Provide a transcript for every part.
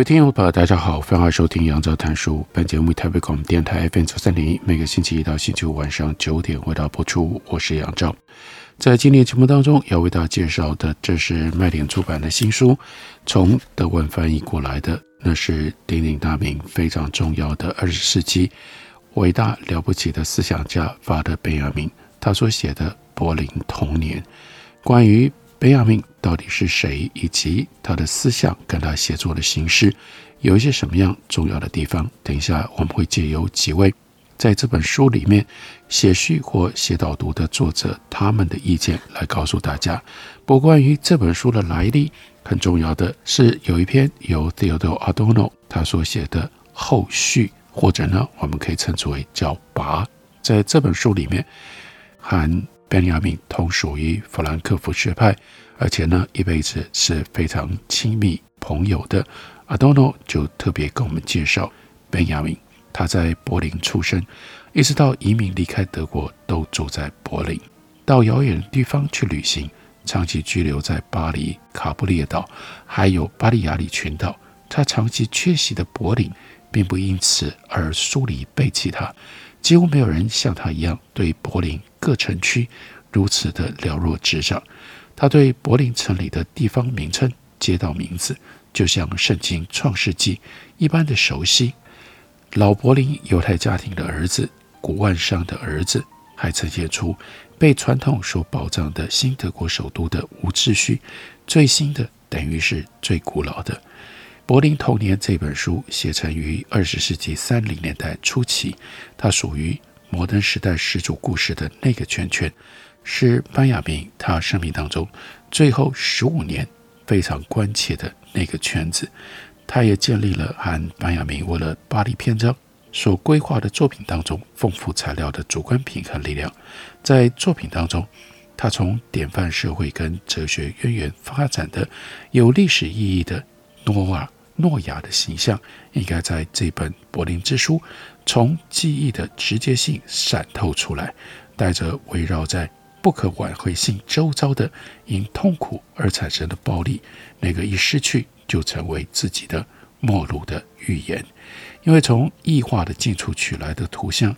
各位听众朋友，大家好，欢迎收听杨照谈书。本节目台北广播电台 FM 九三点一，每个星期一到星期五晚上九点为大家播出。我是杨照。在今天节目当中要为大家介绍的，这是麦田出版的新书，从德文翻译过来的，那是鼎鼎大名、非常重要的二十世纪伟大了不起的思想家法德·贝亚明他所写的《柏林童年》，关于。贝亚明到底是谁，以及他的思想跟他写作的形式有一些什么样重要的地方？等一下我们会借由几位在这本书里面写序或写导读的作者他们的意见来告诉大家。不过关于这本书的来历，很重要的是有一篇由 Theodore Adorno 他所写的后续，或者呢我们可以称之为叫拔，在这本书里面含。本雅明同属于法兰克福学派，而且呢，一辈子是非常亲密朋友的。阿多诺就特别跟我们介绍，本雅明他在柏林出生，一直到移民离开德国，都住在柏林。到遥远的地方去旅行，长期居留在巴黎、卡布列岛，还有巴利亚里群岛。他长期缺席的柏林，并不因此而疏离背弃他。几乎没有人像他一样对柏林各城区如此的了若指掌。他对柏林城里的地方名称、街道名字，就像圣经创世纪一般的熟悉。老柏林犹太家庭的儿子，古万商的儿子，还呈现出被传统所保障的新德国首都的无秩序。最新的等于是最古老的。《柏林童年》这本书写成于二十世纪三零年代初期，它属于摩登时代始祖故事的那个圈圈，是班雅明他生命当中最后十五年非常关切的那个圈子。他也建立了和班雅明为了巴黎篇章所规划的作品当中丰富材料的主观平衡力量。在作品当中，他从典范社会跟哲学渊源发展的有历史意义的诺瓦。诺亚的形象应该在这本《柏林之书》从记忆的直接性闪透出来，带着围绕在不可挽回性周遭的因痛苦而产生的暴力，那个一失去就成为自己的末路的预言。因为从异化的近处取来的图像，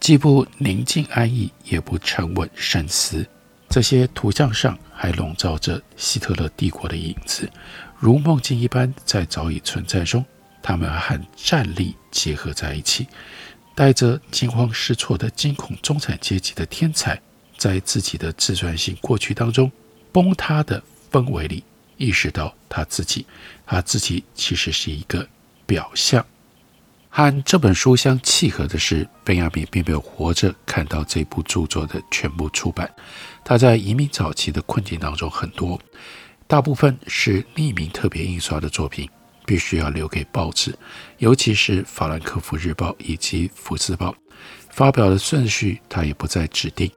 既不宁静安逸，也不沉稳深思。这些图像上还笼罩着希特勒帝国的影子。如梦境一般，在早已存在中，他们和战力结合在一起，带着惊慌失措的惊恐中产阶级的天才，在自己的自传性过去当中崩塌的氛围里，意识到他自己，他自己其实是一个表象。和这本书相契合的是，本雅明并没有活着看到这部著作的全部出版。他在移民早期的困境当中很多。大部分是匿名特别印刷的作品，必须要留给报纸，尤其是法兰克福日报以及福斯报。发表的顺序他也不再指定，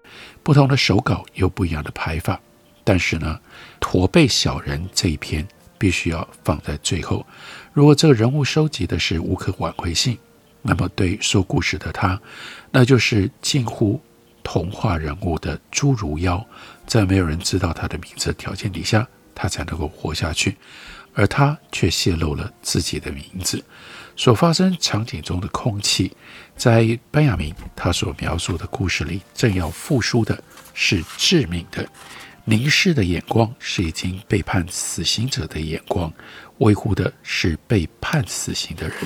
不同的手稿有不一样的排法。但是呢，驼背小人这一篇必须要放在最后。如果这个人物收集的是无可挽回性，那么对说故事的他，那就是近乎童话人物的侏儒妖，在没有人知道他的名字的条件底下。他才能够活下去，而他却泄露了自己的名字。所发生场景中的空气，在班亚明他所描述的故事里，正要复苏的是致命的。凝视的眼光是已经被判死刑者的眼光，维护的是被判死刑的人。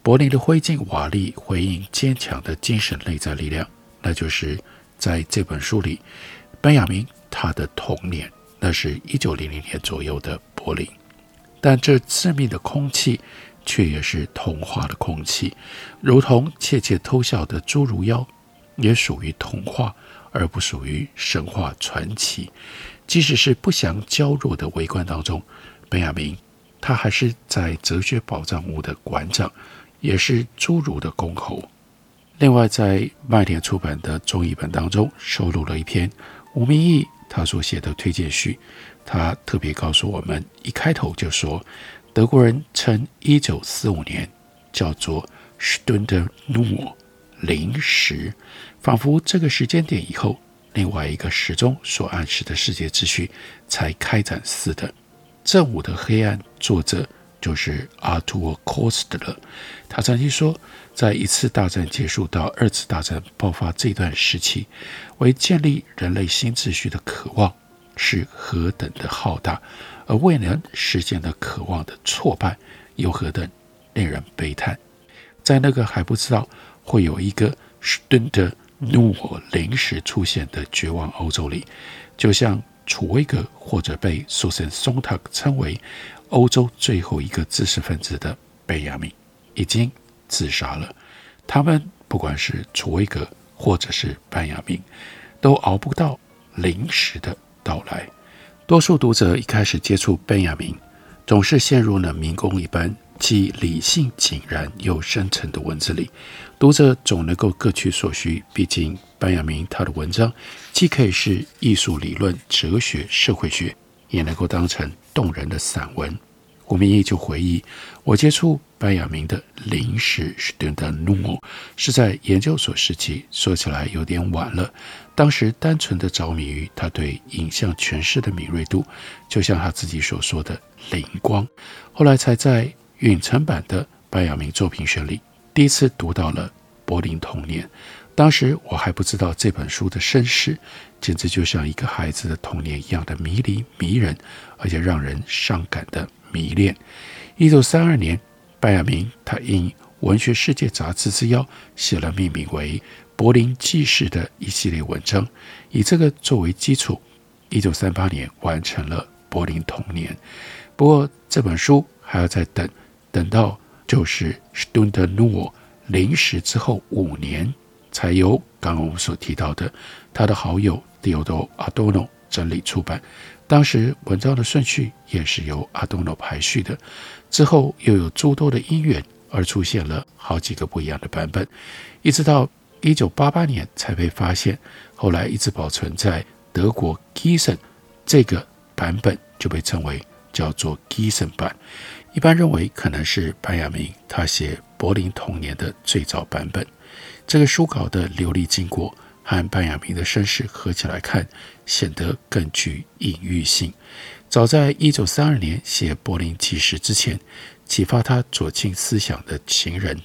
柏林的灰烬瓦砾回应坚强的精神内在力量，那就是在这本书里，班亚明他的童年。那是一九零零年左右的柏林，但这致命的空气却也是童话的空气，如同窃窃偷笑的侏儒妖，也属于童话，而不属于神话传奇。即使是不祥娇弱的围观当中，本雅明他还是在哲学宝藏屋的馆长，也是侏儒的公侯。另外，在麦田出版的中译本当中，收录了一篇吴明义他所写的推荐序。他特别告诉我们，一开头就说，德国人称一九四五年叫做 Stunde Null 零时，仿佛这个时间点以后，另外一个时钟所暗示的世界秩序才开展似的。正午的黑暗，作者就是阿图尔·科斯特勒。他曾经说，在一次大战结束到二次大战爆发这段时期，为建立人类新秩序的渴望是何等的浩大，而未能实现的渴望的挫败又何等令人悲叹。在那个还不知道会有一个 Stunde Null 临时出现的绝望欧洲里，就像。楚威格或者被苏珊·松塔克称为欧洲最后一个知识分子的贝亚明已经自杀了。他们不管是楚威格或者是班亚明，都熬不到临时的到来。多数读者一开始接触贝亚明，总是陷入了迷宫一般。既理性井然又深沉的文字里，读者总能够各取所需。毕竟，班雅明他的文章既可以是艺术理论、哲学、社会学，也能够当成动人的散文。吴明益就回忆，我接触班雅明的临时 Stunde Null 是在研究所时期，说起来有点晚了。当时单纯的着迷于他对影像诠释的敏锐度，就像他自己所说的灵光。后来才在允成版的班雅明作品选里，第一次读到了《柏林童年》。当时我还不知道这本书的身世，简直就像一个孩子的童年一样的迷离、迷人，而且让人伤感的迷恋。一九三二年，班亚明他应《文学世界》杂志之邀，写了命名为《柏林纪事》的一系列文章，以这个作为基础，一九三八年完成了《柏林童年》。不过这本书还要再等。等到就是 Stunde Null 临时之后五年，才由刚刚我们所提到的他的好友 Theodor adono 整理出版。当时文章的顺序也是由 adono 排序的。之后又有诸多的因缘而出现了好几个不一样的版本，一直到一九八八年才被发现。后来一直保存在德国 Gießen 这个版本就被称为叫做 Gießen 版。一般认为可能是班雅明他写《柏林童年》的最早版本。这个书稿的流离经过和班雅明的身世合起来看，显得更具隐喻性。早在一九三二年写《柏林纪事》之前，启发他左倾思想的情人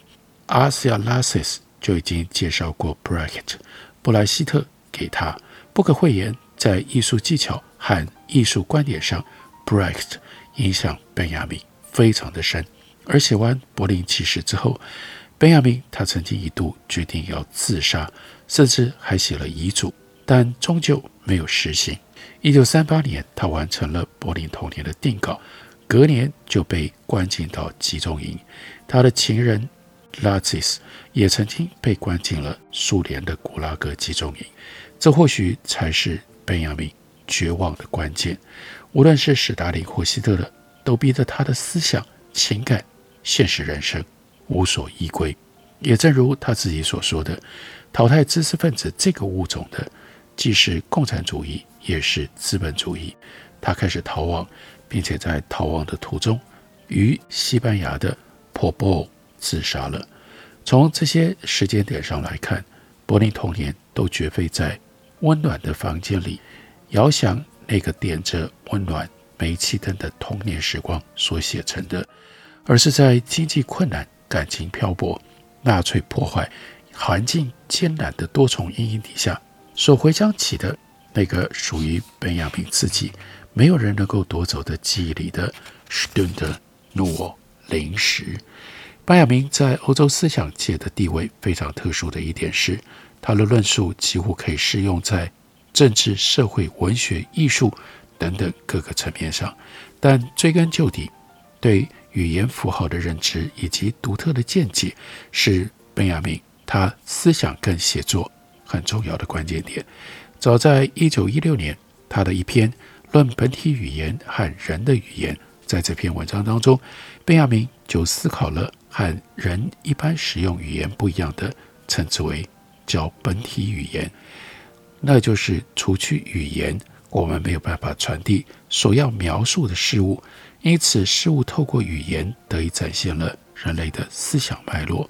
阿西亚拉塞斯就已经介绍过布莱克特布莱希特给他。不可讳言，在艺术技巧和艺术观点上，布莱克特影响班雅明。非常的深，而写完《柏林纪事》之后，本雅明他曾经一度决定要自杀，甚至还写了遗嘱，但终究没有实行。一九三八年，他完成了《柏林童年》的定稿，隔年就被关进到集中营。他的情人拉兹斯也曾经被关进了苏联的古拉格集中营。这或许才是本雅明绝望的关键。无论是史达林或希特勒。都逼得他的思想、情感、现实人生无所依归。也正如他自己所说的，淘汰知识分子这个物种的，既是共产主义，也是资本主义。他开始逃亡，并且在逃亡的途中，于西班牙的波波自杀了。从这些时间点上来看，柏林童年都绝非在温暖的房间里遥想那个点着温暖。煤气灯的童年时光所写成的，而是在经济困难、感情漂泊、纳粹破坏、环境艰难的多重阴影底下所回想起的那个属于本雅明自己、没有人能够夺走的记忆里的 Stunde Null 临时。本雅明在欧洲思想界的地位非常特殊的一点是，他的论述几乎可以适用在政治、社会、文学、艺术。等等各个层面上，但追根究底，对语言符号的认知以及独特的见解，是本雅明他思想跟写作很重要的关键点。早在一九一六年，他的一篇论本体语言和人的语言。在这篇文章当中，本雅明就思考了和人一般使用语言不一样的，称之为叫本体语言，那就是除去语言，我们没有办法传递所要描述的事物，因此事物透过语言得以展现了人类的思想脉络。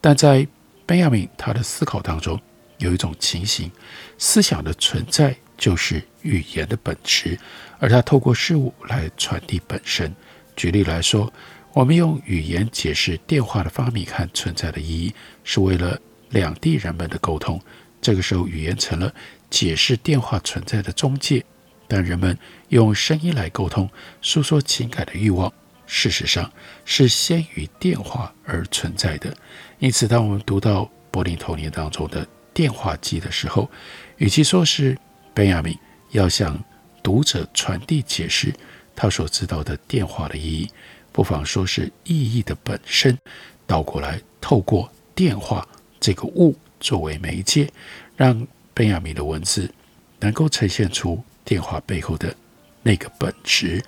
但在本雅明他的思考当中，有一种情形，思想的存在就是语言的本质，而他透过事物来传递本身。举例来说，我们用语言解释电话的发明和存在的意义，是为了两地人们的沟通。这个时候，语言成了解释电话存在的中介。但人们用声音来沟通、诉说情感的欲望，事实上是先于电话而存在的。因此，当我们读到柏林童年当中的电话机的时候，与其说是本雅明要向读者传递解释他所知道的电话的意义，不妨说是意义的本身。倒过来，透过电话这个物作为媒介，让本雅明的文字能够呈现出电话背后的那个本质，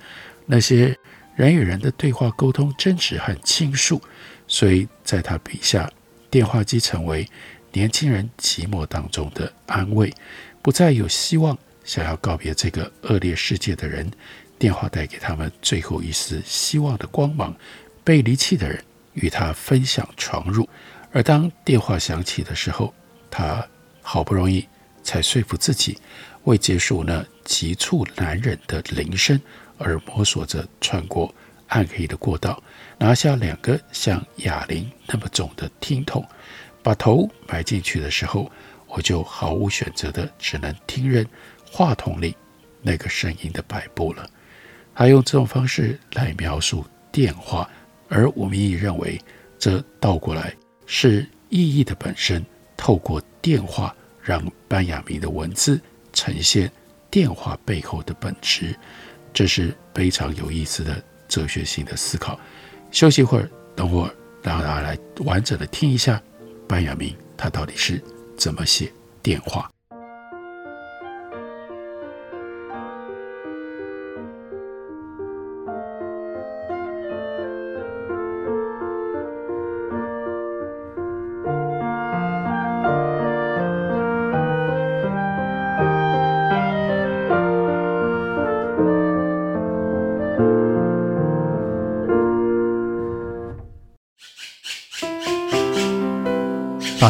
那些人与人的对话沟通、争执和倾诉。所以，在他笔下，电话机成为年轻人寂寞当中的安慰，不再有希望，想要告别这个恶劣世界的人，电话带给他们最后一丝希望的光芒。被离弃的人与他分享床褥，而当电话响起的时候，他好不容易才说服自己，为结束那急促难忍的铃声而摸索着穿过暗黑的过道，拿下两个像哑铃那么重的听筒，把头埋进去的时候，我就毫无选择的只能听任话筒里那个声音的摆布了。他用这种方式来描述电话，而吴明益认为这倒过来是意义的本身，透过电话让班雅明的文字呈现电话背后的本质，这是非常有意思的。哲学性的思考。休息一会儿，等会儿让大家来完整的听一下班亚明他到底是怎么写电话。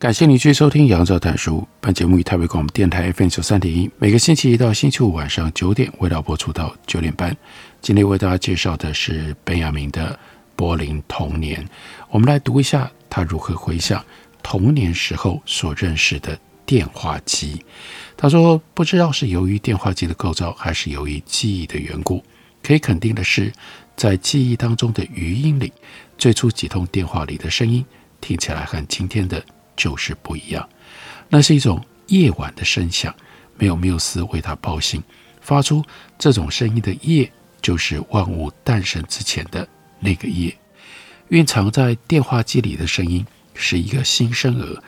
感谢你继续收听《杨照谈书》。本节目以台北广播电台 FM 九三点一，每个星期一到星期五晚上九点，为大家播出到九点半。今天为大家介绍的是本雅明的《柏林童年》。我们来读一下他如何回想童年时候所认识的电话机。他说：“不知道是由于电话机的构造，还是由于记忆的缘故，可以肯定的是，在记忆当中的余音里，最初几通电话里的声音听起来和今天的。”就是不一样，那是一种夜晚的声响，没有缪斯为他报信，发出这种声音的夜，就是万物诞生之前的那个夜。蕴藏在电话机里的声音是一个新生儿，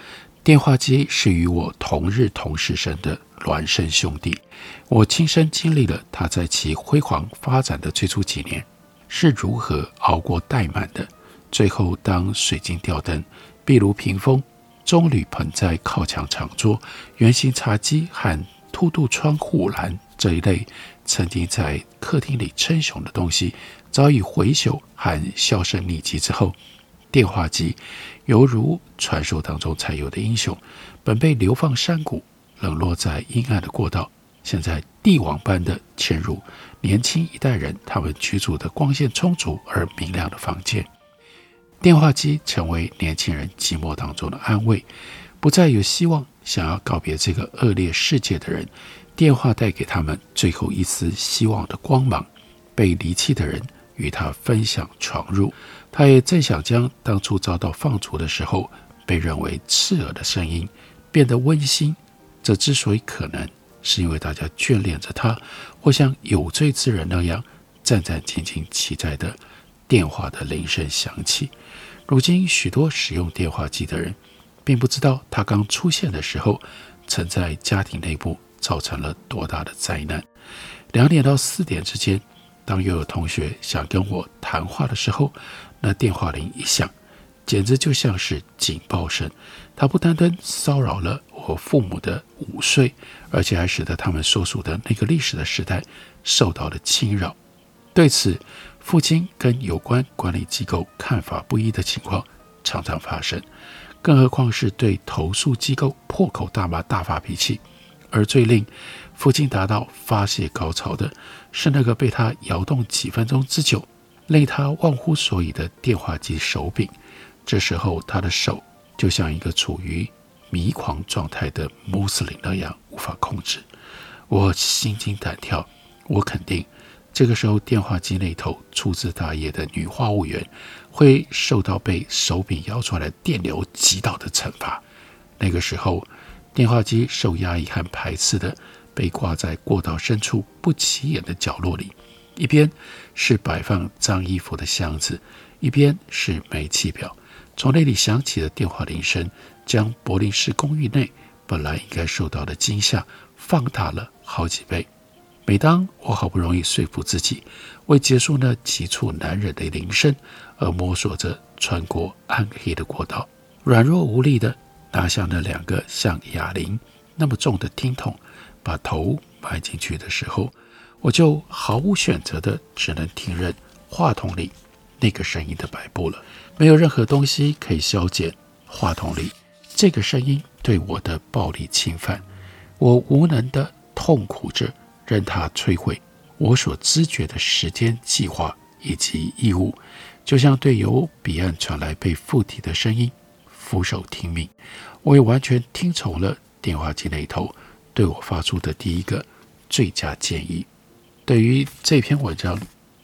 电话机是与我同日同时生的孪生兄弟，我亲身经历了他在其辉煌发展的最初几年是如何熬过怠慢的。最后，当水晶吊灯、壁炉屏风、棕榈盆栽、靠墙长桌、圆形茶几和凸度窗户栏这一类曾经在客厅里称雄的东西早已回朽和销声匿迹之后，电话机犹如传说当中才有的英雄，本被流放山谷，冷落在阴暗的过道，现在帝王般的潜入年轻一代人他们居住的光线充足而明亮的房间。电话机成为年轻人寂寞当中的安慰，不再有希望想要告别这个恶劣世界的人，电话带给他们最后一丝希望的光芒。被离弃的人与他分享闯入，他也正想将当初遭到放逐的时候被认为刺耳的声音变得温馨。这之所以可能，是因为大家眷恋着他，或像有罪之人那样战战兢兢期待的电话的铃声响起。如今，许多使用电话机的人，并不知道它刚出现的时候，曾在家庭内部造成了多大的灾难。两点到四点之间，当又有同学想跟我谈话的时候，那电话铃一响，简直就像是警报声。它不单单骚扰了我父母的午睡，而且还使得他们所属的那个历史的时代受到了侵扰。对此，父亲跟有关管理机构看法不一的情况常常发生，更何况是对投诉机构破口大骂、大发脾气。而最令父亲达到发泄高潮的是那个被他摇动几分钟之久，令他忘乎所以的电话机手柄。这时候，他的手就像一个处于迷狂状态的穆斯林那样无法控制。我心惊胆跳，我肯定。这个时候，电话机那头粗枝大叶的女话务员会受到被手柄摇出来电流击倒的惩罚。那个时候，电话机受压抑和排斥的被挂在过道深处不起眼的角落里，一边是摆放脏衣服的箱子，一边是煤气表。从那里响起的电话铃声，将柏林市公寓内本来应该受到的惊吓放大了好几倍。每当我好不容易说服自己为结束那急促难忍的铃声而摸索着穿过暗黑的过道，软弱无力地拿下那两个像哑铃那么重的听筒，把头埋进去的时候，我就毫无选择的只能听任话筒里那个声音的摆布了。没有任何东西可以消减话筒里这个声音对我的暴力侵犯，我无能的痛苦着。任它摧毁我所知觉的时间计划以及义务，就像对由彼岸传来被附体的声音，俯首听命。我也完全听从了电话机那头对我发出的第一个最佳建议。对于这篇文章，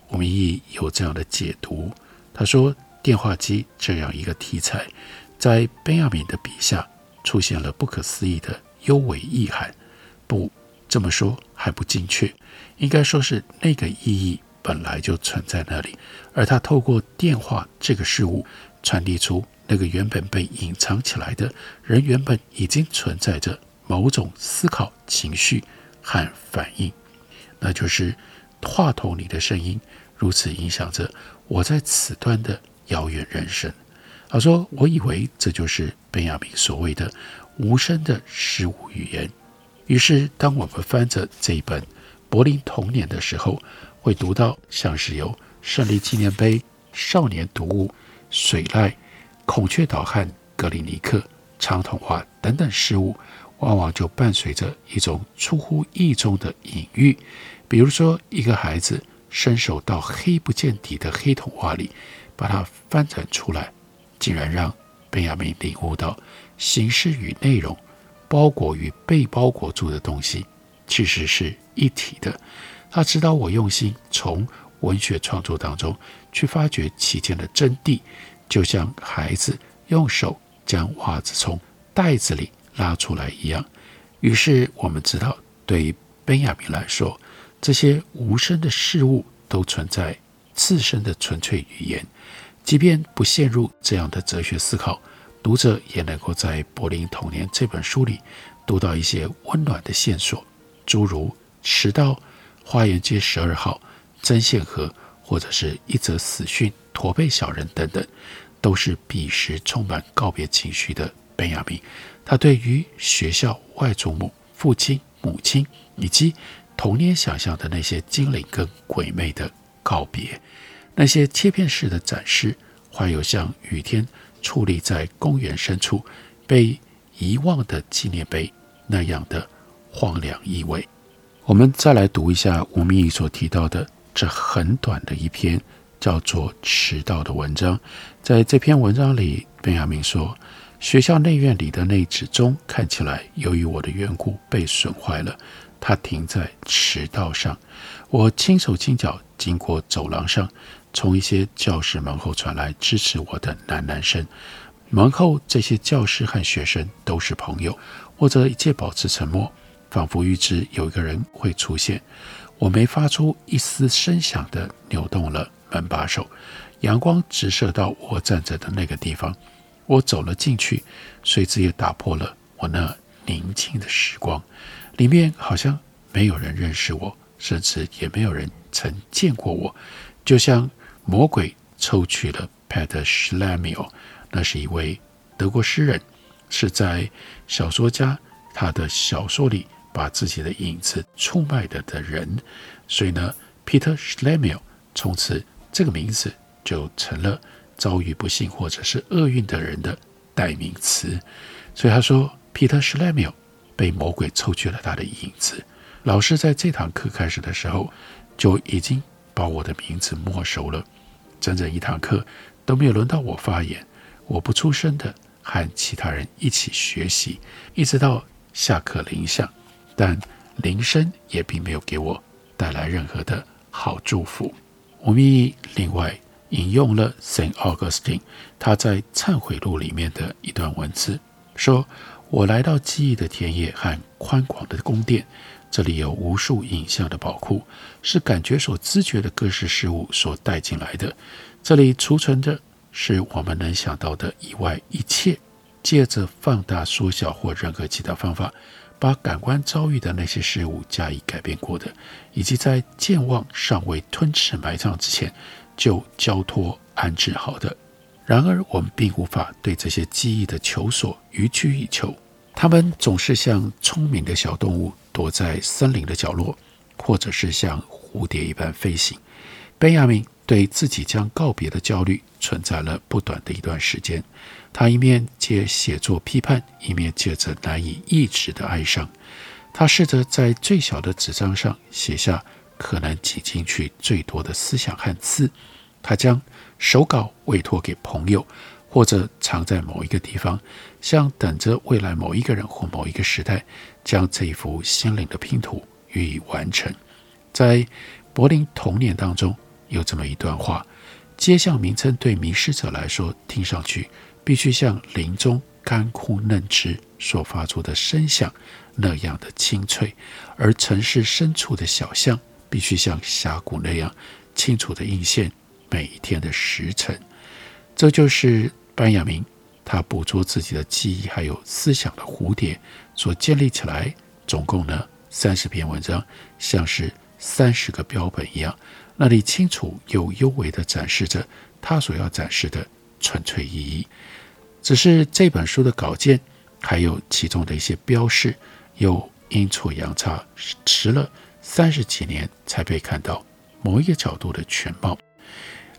我们亦有这样的解读：他说，电话机这样一个题材，在本雅明的笔下出现了不可思议的幽微意涵。不。这么说还不精确，应该说是那个意义本来就存在那里，而他透过电话这个事物传递出那个原本被隐藏起来的人原本已经存在着某种思考、情绪和反应，那就是话筒里的声音如此影响着我在此端的遥远人生。他说：“我以为这就是贝亚明所谓的无声的事物语言。”于是，当我们翻着这一本《柏林童年》的时候，会读到像是有胜利纪念碑、少年读物、水濑、孔雀岛和格林尼克、长筒画等等事物，往往就伴随着一种出乎意中的隐喻。比如说，一个孩子伸手到黑不见底的黑筒画里，把它翻转出来，竟然让本雅明领悟到形式与内容。包裹与被包裹住的东西，其实是一体的。他指导我用心从文学创作当中去发掘其间的真谛，就像孩子用手将袜子从袋子里拉出来一样。于是我们知道，对于本雅明来说，这些无声的事物都存在自身的纯粹语言，即便不陷入这样的哲学思考。读者也能够在《柏林童年》这本书里读到一些温暖的线索，诸如迟到、花园街十二号、针线盒，或者是一则死讯、驼背小人等等，都是彼时充满告别情绪的本雅明。他对于学校、外祖母、父亲、母亲以及童年想象的那些精灵跟鬼魅的告别，那些切片式的展示，怀有像雨天矗立在公园深处被遗忘的纪念碑那样的荒凉意味。我们再来读一下吴明益所提到的这很短的一篇叫做《迟到》的文章。在这篇文章里，本雅明说。学校内院里的那纸钟看起来，由于我的缘故被损坏了。它停在迟到上。我轻手轻脚经过走廊上，从一些教室门后传来支持我的喃喃声。门后这些教师和学生都是朋友，或者一切保持沉默，仿佛预知有一个人会出现。我没发出一丝声响地扭动了门把手，阳光直射到我站着的那个地方。我走了进去，随之也打破了我那宁静的时光。里面好像没有人认识我，甚至也没有人曾见过我。就像魔鬼抽取了 Peter Schlemihl，那是一位德国诗人，是在小说家他的小说里把自己的影子出卖的的人。所以呢，Peter Schlemihl 从此这个名字就成了。遭遇不幸或者是厄运的人的代名词，所以他说，Peter Schlemihl 被魔鬼抽去了他的影子。老师在这堂课开始的时候就已经把我的名字没收了，整整一堂课都没有轮到我发言，我不出声的和其他人一起学习，一直到下课铃响，但铃声也并没有给我带来任何的好祝福。我们另外。引用了 Saint Augustine 他在《忏悔录》里面的一段文字，说：“我来到记忆的田野和宽广的宫殿，这里有无数影像的宝库，是感觉所知觉的各式事物所带进来的。这里储存的是我们能想到的以外一切，借着放大、缩小或任何其他方法，把感官遭遇的那些事物加以改变过的，以及在健忘尚未吞噬埋葬之前。”就交托安置好的，然而我们并无法对这些记忆的求索予取予求。他们总是像聪明的小动物躲在森林的角落，或者是像蝴蝶一般飞行。本亚明对自己将告别的焦虑存在了不短的一段时间。他一面借写作批判，一面借着难以抑制的哀伤。他试着在最小的纸张上写下。可能挤进去最多的思想和字，他将手稿委托给朋友，或者藏在某一个地方，像等着未来某一个人或某一个时代将这一幅心灵的拼图予以完成。在柏林童年当中有这么一段话：街巷名称对迷失者来说，听上去必须像林中干枯嫩枝所发出的声响那样的清脆，而城市深处的小巷。必须像峡谷那样清楚地映现每一天的时辰，这就是班雅明他捕捉自己的记忆还有思想的蝴蝶所建立起来，总共呢三十篇文章，像是三十个标本一样，那里清楚又优美地展示着他所要展示的纯粹意义。只是这本书的稿件还有其中的一些标示，又阴错阳差迟了。三十几年才被看到某一个角度的全貌。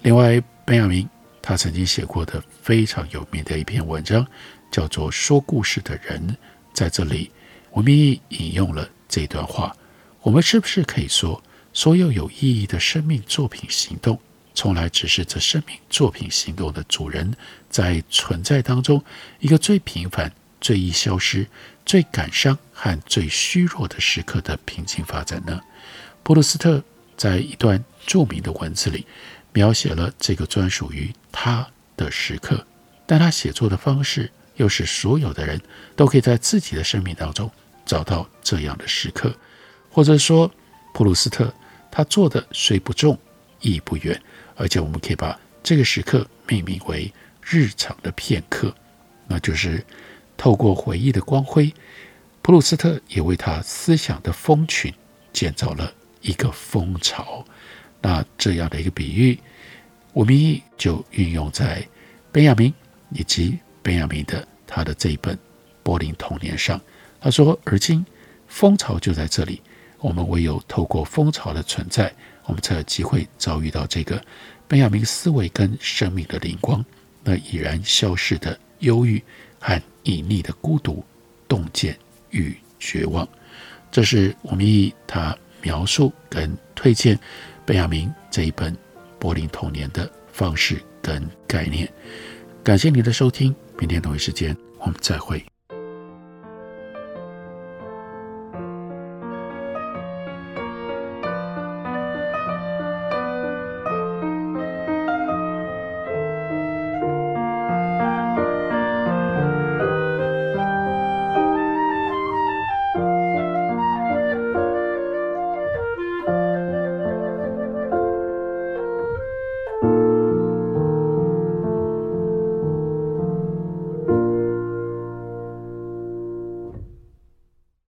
另外，本雅明他曾经写过的非常有名的一篇文章，叫做《说故事的人》。在这里，我们引用了这段话：我们是不是可以说，所有有意义的生命作品行动，从来只是这生命作品行动的主人在存在当中一个最平凡、最易消失、最感伤和最虚弱的时刻的平静发展呢？普鲁斯特在一段著名的文字里描写了这个专属于他的时刻，但他写作的方式又是所有的人都可以在自己的生命当中找到这样的时刻，或者说，普鲁斯特他做的虽不重，亦不远，而且我们可以把这个时刻命名为日常的片刻。那就是透过回忆的光辉，普鲁斯特也为他思想的蜂群建造了一个蜂巢。那这样的一个比喻，吴明义就运用在本雅明以及本雅明的他的这一本《柏林童年》上。他说：“而今蜂巢就在这里，我们唯有透过蜂巢的存在，我们才有机会遭遇到这个本雅明思维跟生命的灵光。那已然消逝的忧郁和隐匿的孤独、洞见与绝望。”这是吴明义他描述跟推荐。贝雅明这一本《柏林童年》的方式跟概念，感谢你的收听，明天同一时间我们再会。